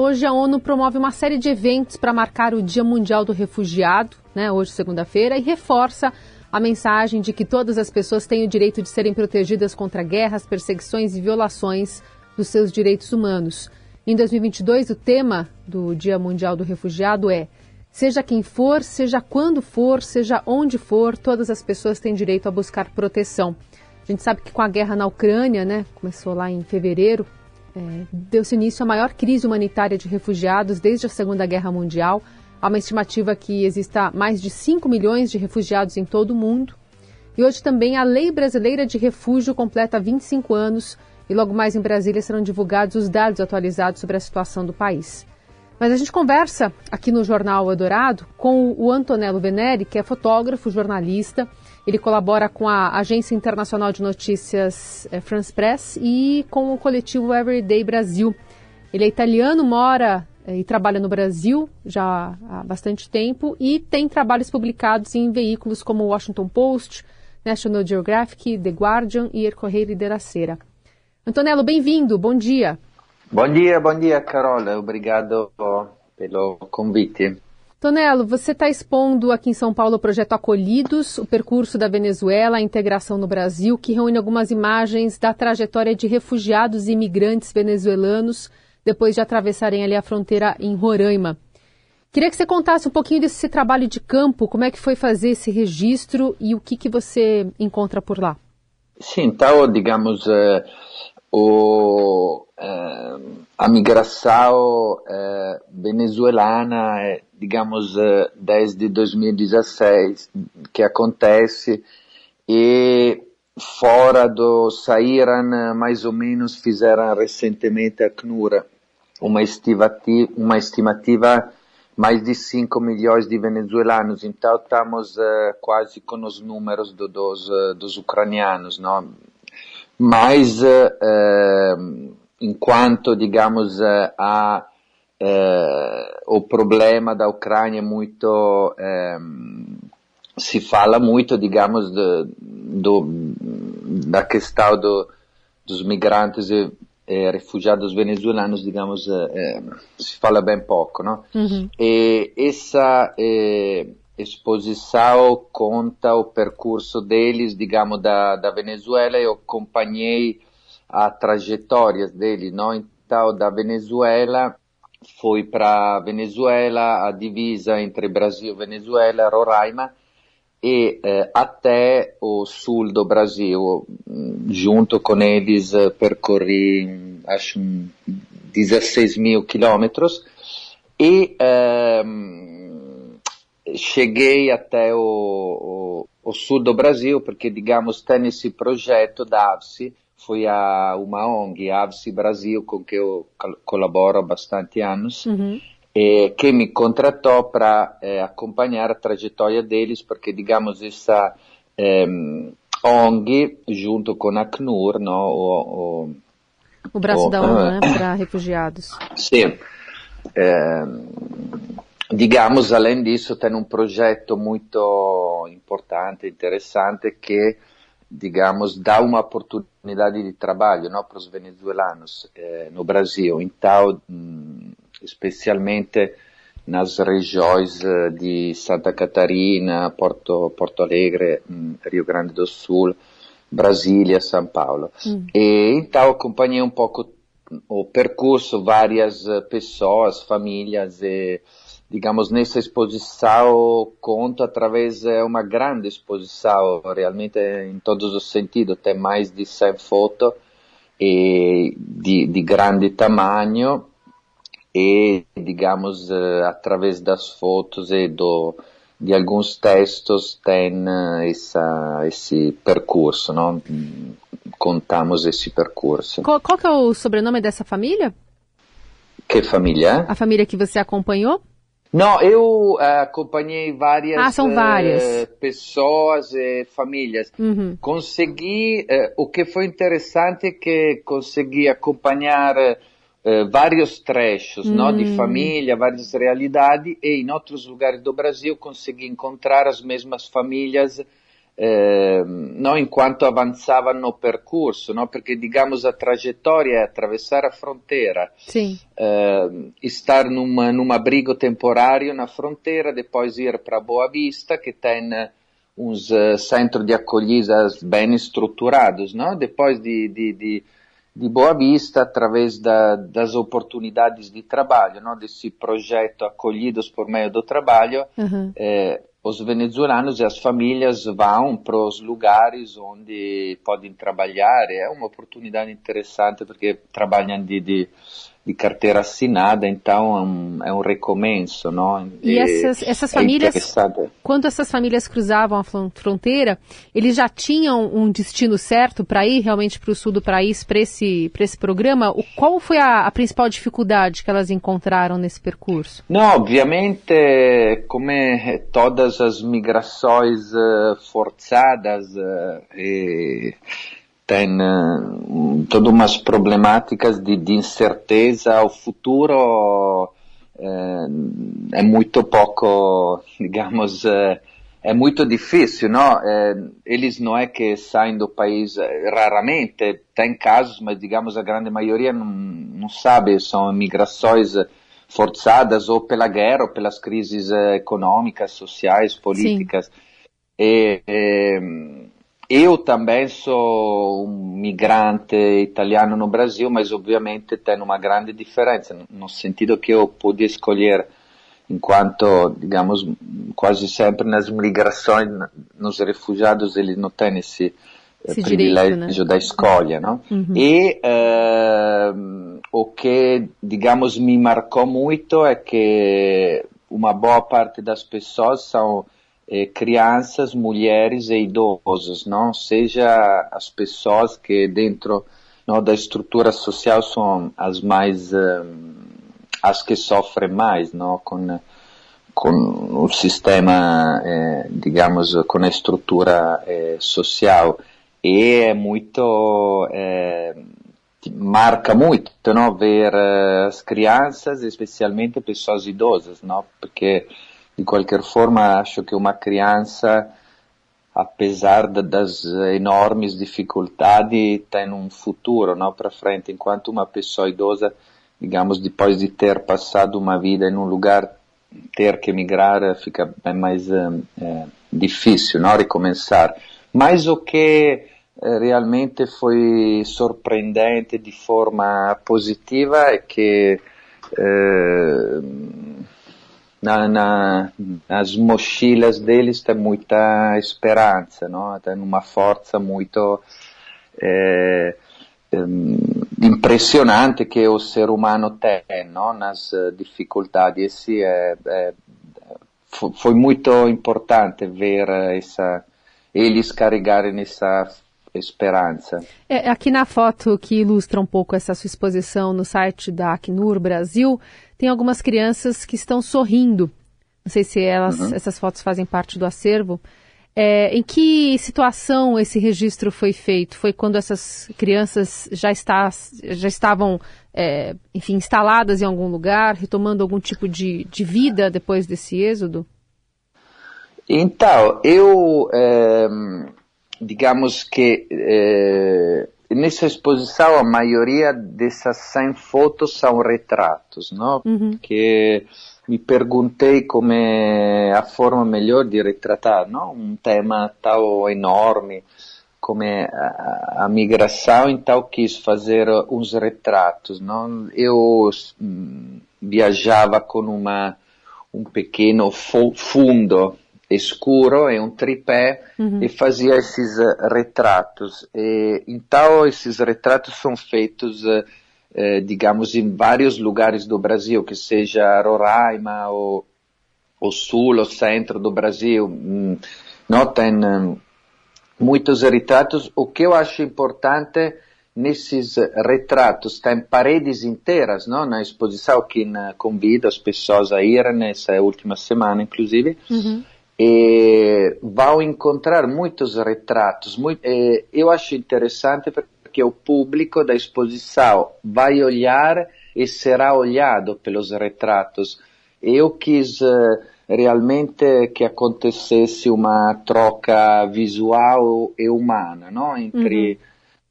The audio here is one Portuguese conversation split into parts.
hoje a ONU promove uma série de eventos para marcar o Dia Mundial do Refugiado, né, hoje segunda-feira, e reforça a mensagem de que todas as pessoas têm o direito de serem protegidas contra guerras, perseguições e violações dos seus direitos humanos. Em 2022, o tema do Dia Mundial do Refugiado é Seja quem for, seja quando for, seja onde for, todas as pessoas têm direito a buscar proteção. A gente sabe que com a guerra na Ucrânia, né, começou lá em fevereiro, é, deu-se início à maior crise humanitária de refugiados desde a Segunda Guerra Mundial. Há uma estimativa que exista mais de 5 milhões de refugiados em todo o mundo. E hoje também a Lei Brasileira de Refúgio completa 25 anos e logo mais em Brasília serão divulgados os dados atualizados sobre a situação do país. Mas a gente conversa aqui no Jornal Eldorado com o Antonello Veneri, que é fotógrafo, jornalista, ele colabora com a Agência Internacional de Notícias é, France Press e com o coletivo Everyday Brasil. Ele é italiano, mora é, e trabalha no Brasil já há bastante tempo e tem trabalhos publicados em veículos como o Washington Post, National Geographic, The Guardian e El Corriere della Sera. Antonello, bem-vindo, bom dia. Bom dia, bom dia, Carola. Obrigado pelo convite. Tonelo, você está expondo aqui em São Paulo o projeto Acolhidos, o percurso da Venezuela, a integração no Brasil, que reúne algumas imagens da trajetória de refugiados e imigrantes venezuelanos depois de atravessarem ali a fronteira em Roraima. Queria que você contasse um pouquinho desse trabalho de campo, como é que foi fazer esse registro e o que, que você encontra por lá. Sim, então, digamos, uh, o, uh, a migração uh, venezuelana digamos, eh, desde 2016 que acontece. E fora do saíram mais ou menos fizeram recentemente a CNUR uma estimativa, uma estimativa mais de 5 milhões de venezuelanos, então estamos uh, quase com os números do, dos, dos ucranianos, não? Mas, enquanto, digamos, há eh, o problema da Ucrânia é muito eh, se fala muito, digamos, de, do, da questão do, dos migrantes e, e, refugiados venezuelanos, digamos, eh, se fala bem pouco, não? Uhum. E essa exposição conta o percurso deles, digamos, da, da Venezuela. Eu acompanhei a trajetória deles, não? Então, da Venezuela foi para Venezuela, a divisa entre Brasil e Venezuela, Roraima, e eh, até o sul do Brasil, junto com eles percorri acho 16 mil quilômetros e ehm, cheguei até o, o, o, sul do Brasil porque digamos tem esse projeto da AVSI foi a uma ONG, Avsi Brasil, com que eu colaboro há bastante anos, uhum. e, que me contratou para eh, acompanhar a trajetória deles, porque, digamos, essa eh, ONG, junto com a CNUR, no, o, o, o braço o, da ONU, uh, né, para refugiados. Sim. Eh, digamos, além disso, tem um projeto muito importante, interessante, que digamos, dá uma oportunidade de trabalho não, para os venezuelanos eh, no Brasil. Então, hum, especialmente nas regiões eh, de Santa Catarina, Porto, Porto Alegre, hum, Rio Grande do Sul, Brasília, São Paulo. Hum. E então acompanhei um pouco o percurso, várias eh, pessoas, famílias e digamos, nessa exposição conta através de uma grande exposição, realmente em todos os sentidos, tem mais de 100 fotos e de, de grande tamanho e, digamos, através das fotos e do, de alguns textos tem essa, esse percurso, não? contamos esse percurso. Qual, qual é o sobrenome dessa família? Que família? A família que você acompanhou? Não, eu uh, acompanhei várias, ah, são várias. Uh, pessoas e famílias. Uhum. Consegui, uh, o que foi interessante é que consegui acompanhar vários trechos uhum. não, de hum. família, várias realidades e em outros lugares do Brasil consegui encontrar as mesmas famílias eh, no, enquanto avanzavano no percorso, no? perché digamos a trajetória é atravessar a fronteira, eh, estar num, num abrigo temporário na fronteira, depois ir para Boa Vista, que tem uns uh, centros de acolhidas bem estruturados, não? depois de, de, de, de Boa Vista, através da, das oportunidades de trabalho, não? desse projeto Acolhidos por Meio do Trabalho, uhum. eh, os venezuelanos e as famílias vão para os lugares onde podem trabalhar. É uma oportunidade interessante porque trabalham de, de de carteira assinada, então é um, é um recomeço, não? E, essas, essas é famílias, quando essas famílias cruzavam a fronteira, eles já tinham um destino certo para ir realmente para o sul do país, para esse, esse programa? O, qual foi a, a, principal dificuldade que elas encontraram nesse percurso? Não, obviamente, como todas as migrações uh, forçadas uh, e tem uh, todas umas problemáticas de, de, incerteza. O futuro uh, é muito pouco, digamos, uh, é muito difícil, não? eles não é que saem do país raramente, tem casos, mas digamos a grande maioria não, não sabe, são migrações forçadas ou pela guerra ou pelas crises econômicas, sociais, políticas. Sim. E, e, eu também sou um migrante italiano no Brasil, mas obviamente tem uma grande diferença, no sentido que eu pude escolher, enquanto, digamos, quase sempre nas migrações, nos refugiados, eles não têm esse, eh, esse privilégio direito, né? da escolha, não? Uhum. E uh, o que, digamos, me marcou muito é que uma boa parte das pessoas são eh, crianças, mulheres e idosos, não? Seja as pessoas que dentro não, da estrutura social são as mais eh, as que sofrem mais, não? Com com o sistema, eh, digamos, com a estrutura eh, social e é muito eh, marca muito, não? Ver eh, as crianças, especialmente pessoas idosas, não? Porque de qualquer forma, acho que uma criança, apesar das enormes dificuldades, tem um futuro não? Para frente, enquanto uma pessoa idosa, digamos, depois de ter passado uma vida em um lugar, ter que migrar fica bem mais é, difícil, não? Recomeçar. Mas o que eh, realmente foi surpreendente de forma positiva é que na, na, nas mochilas deles tem muita esperança, não? tem uma força muito é, impressionante que o ser humano tem não? nas dificuldades. Esse é, é, foi muito importante ver essa, eles carregarem essa esperança. É, aqui na foto que ilustra um pouco essa sua exposição no site da Acnur Brasil, tem algumas crianças que estão sorrindo. Não sei se elas, uhum. essas fotos fazem parte do acervo. É, em que situação esse registro foi feito? Foi quando essas crianças já, está, já estavam, é, enfim, instaladas em algum lugar, retomando algum tipo de, de vida depois desse êxodo? Então, eu é, digamos que eh, nessa exposição a maioria dessas 100 fotos são retratos, não? Uhum. Que me perguntei como é a forma melhor de retratar, não? Um tema tão enorme como é a, a migração, então quis fazer uns retratos, não? Eu hum, viajava com uma um pequeno fundo escuro e um tripé uhum. e fazia esses retratos. E, então, esses retratos são feitos, uh, digamos, em vários lugares do Brasil, que seja Roraima, ou o sul, o centro do Brasil. Hum, não tem um, muitos retratos. O que eu acho importante nesses retratos tem paredes inteiras, não? Na exposição que convida as pessoas a ir nessa última semana, inclusive. Uhum e vão encontrar muitos retratos. Muito, eh, eu acho interessante porque o público da exposição vai olhar e será olhado pelos retratos. Eu quis uh, realmente que acontecesse uma troca visual e humana no? entre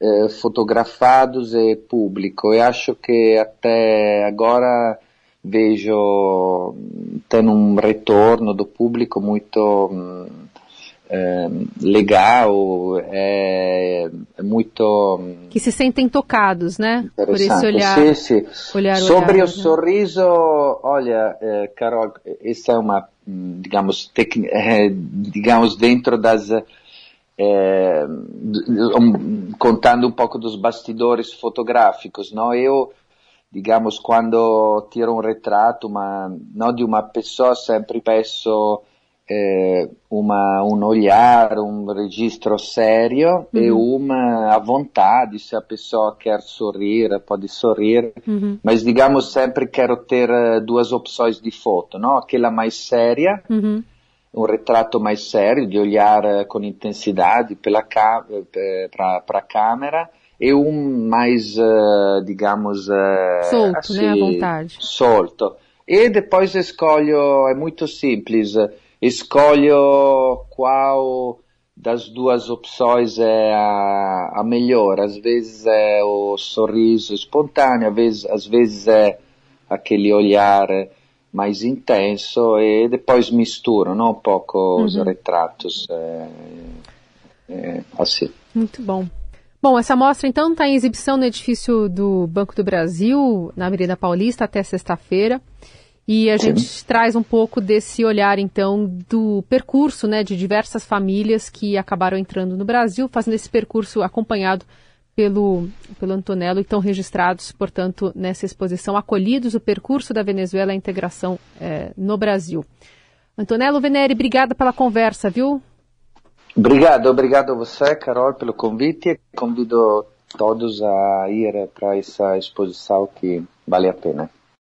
uhum. eh, fotografados e público. E acho que até agora vejo tendo um retorno do público muito é, legal, é, é, muito que se sentem tocados, né? Por esse olhar, sim, sim. olhar Sobre olhar, o né? sorriso, olha, é, Carol, essa é uma, digamos, tec, é, digamos dentro das é, um, contando um pouco dos bastidores fotográficos, não? Eu digamos, quando tiro um retrato ma, não de uma pessoa, sempre peço eh, uma, um olhar, um registro sério uhum. e uma a vontade, se a pessoa quer sorrir, pode sorrir, uhum. mas digamos sempre quero ter eh, duas opções de foto, não? aquela mais séria, uhum. um retrato mais sério, de olhar eh, com intensidade para a câmera, e um mais, uh, digamos, uh, solto, assim, né, à vontade. Solto. E depois escolho, é muito simples, escolho qual das duas opções é a, a melhor. Às vezes é o sorriso espontâneo, às vezes, às vezes é aquele olhar mais intenso e depois misturo não? um pouco uhum. os retratos. É, é, assim. Muito bom. Bom, essa mostra então está em exibição no edifício do Banco do Brasil, na Avenida Paulista, até sexta-feira. E a Sim. gente traz um pouco desse olhar, então, do percurso né, de diversas famílias que acabaram entrando no Brasil, fazendo esse percurso acompanhado pelo, pelo Antonello e estão registrados, portanto, nessa exposição, acolhidos o percurso da Venezuela à integração é, no Brasil. Antonello Venere, obrigada pela conversa, viu? Obrigado, obrigado a você, Carol, pelo convite convido todos a ir para essa exposição que vale a pena.